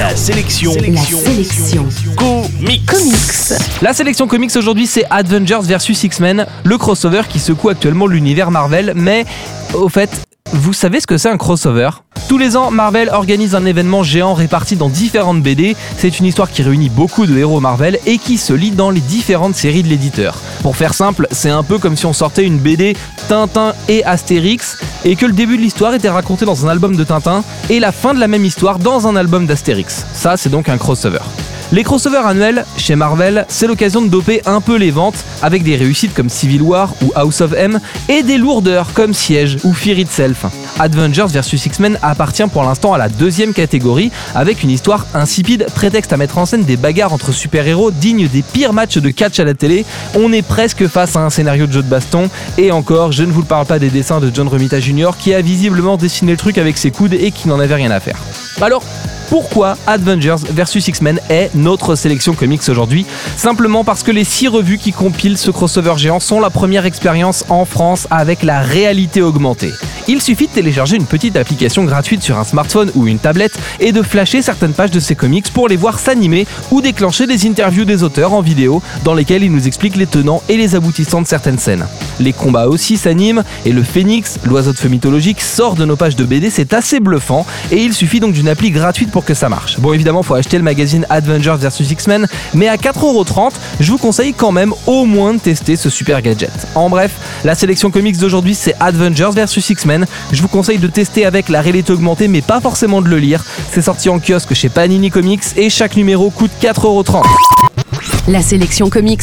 La sélection. La sélection. Comics. Comics. La sélection comics aujourd'hui c'est Avengers vs X-Men, le crossover qui secoue actuellement l'univers Marvel, mais au fait, vous savez ce que c'est un crossover? Tous les ans, Marvel organise un événement géant réparti dans différentes BD. C'est une histoire qui réunit beaucoup de héros Marvel et qui se lit dans les différentes séries de l'éditeur. Pour faire simple, c'est un peu comme si on sortait une BD Tintin et Astérix et que le début de l'histoire était raconté dans un album de Tintin et la fin de la même histoire dans un album d'Astérix. Ça, c'est donc un crossover. Les crossovers annuels, chez Marvel, c'est l'occasion de doper un peu les ventes avec des réussites comme Civil War ou House of M et des lourdeurs comme Siege ou Fear Itself. Avengers vs X-Men appartient pour l'instant à la deuxième catégorie avec une histoire insipide, prétexte à mettre en scène des bagarres entre super-héros dignes des pires matchs de catch à la télé. On est presque face à un scénario de jeu de baston et encore, je ne vous parle pas des dessins de John Romita Jr. qui a visiblement dessiné le truc avec ses coudes et qui n'en avait rien à faire. Alors, pourquoi Avengers vs X-Men est notre sélection comics aujourd'hui Simplement parce que les 6 revues qui compilent ce crossover géant sont la première expérience en France avec la réalité augmentée. Il suffit de télécharger une petite application gratuite sur un smartphone ou une tablette et de flasher certaines pages de ces comics pour les voir s'animer ou déclencher des interviews des auteurs en vidéo dans lesquelles ils nous expliquent les tenants et les aboutissants de certaines scènes. Les combats aussi s'animent et le phénix, l'oiseau de feu mythologique, sort de nos pages de BD, c'est assez bluffant et il suffit donc d'une appli gratuite pour que ça marche. Bon évidemment faut acheter le magazine Avengers vs X-Men mais à 4,30€ je vous conseille quand même au moins de tester ce super gadget. En bref, la sélection comics d'aujourd'hui c'est Avengers vs X-Men. Je vous conseille de tester avec la réalité augmentée mais pas forcément de le lire. C'est sorti en kiosque chez Panini Comics et chaque numéro coûte 4,30€. La sélection comics,